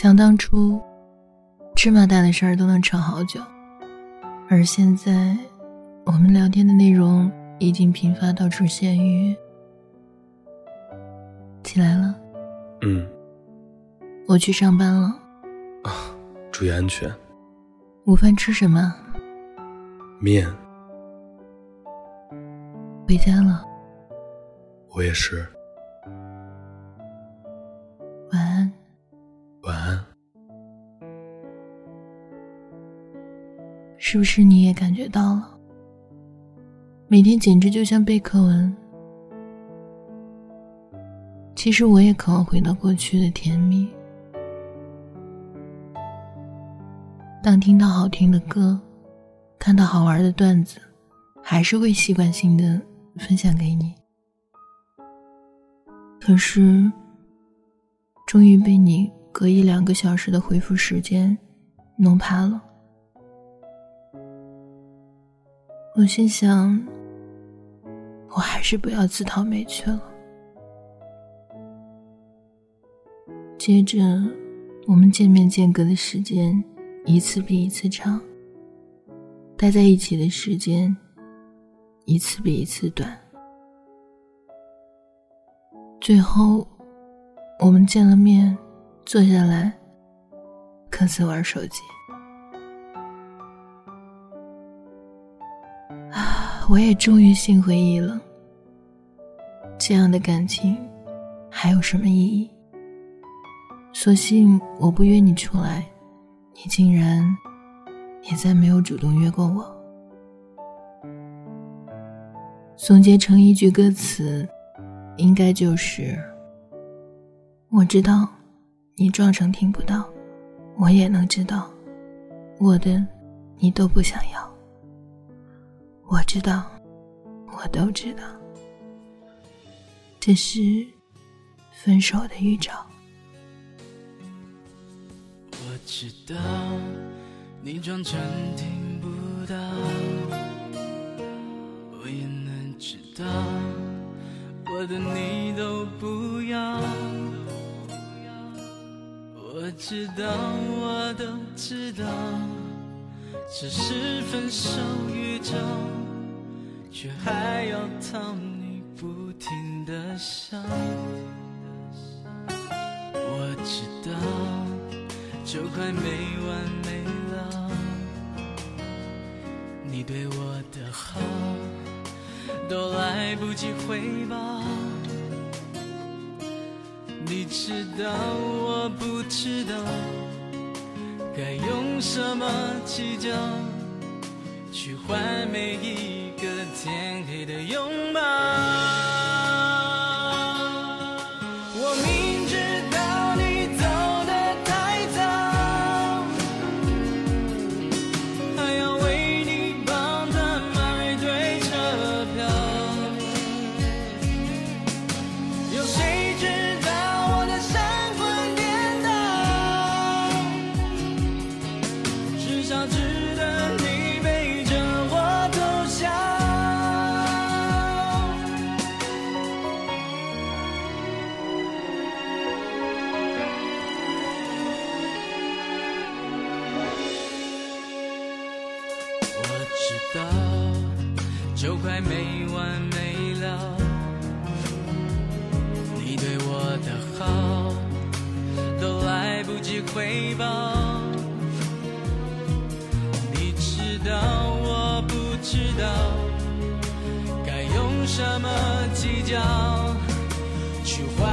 想当初，芝麻大的事儿都能吵好久，而现在，我们聊天的内容已经频发到出现于起来了。嗯，我去上班了。啊，注意安全。午饭吃什么？面。回家了。我也是。是不是你也感觉到了？每天简直就像背课文。其实我也渴望回到过去的甜蜜。当听到好听的歌，看到好玩的段子，还是会习惯性的。分享给你，可是，终于被你隔一两个小时的回复时间弄怕了。我心想，我还是不要自讨没趣了。接着，我们见面间隔的时间一次比一次长，待在一起的时间。一次比一次短，最后我们见了面，坐下来各自玩手机。我也终于心灰意冷。这样的感情还有什么意义？索性我不约你出来，你竟然也再没有主动约过我。总结成一句歌词，应该就是：我知道，你装成听不到，我也能知道，我的你都不想要。我知道，我都知道，这是分手的预兆。我知道，你装成听不到。我也能知道，我的你都不要，我知道，我都知道，这是分手预兆，却还要讨你不停的笑。我知道，就快没完没了，你对我的好。都来不及回报，你知道我不知道，该用什么计较，去换每一我知道就快没完没了，你对我的好都来不及回报。你知道我不知道该用什么计较去换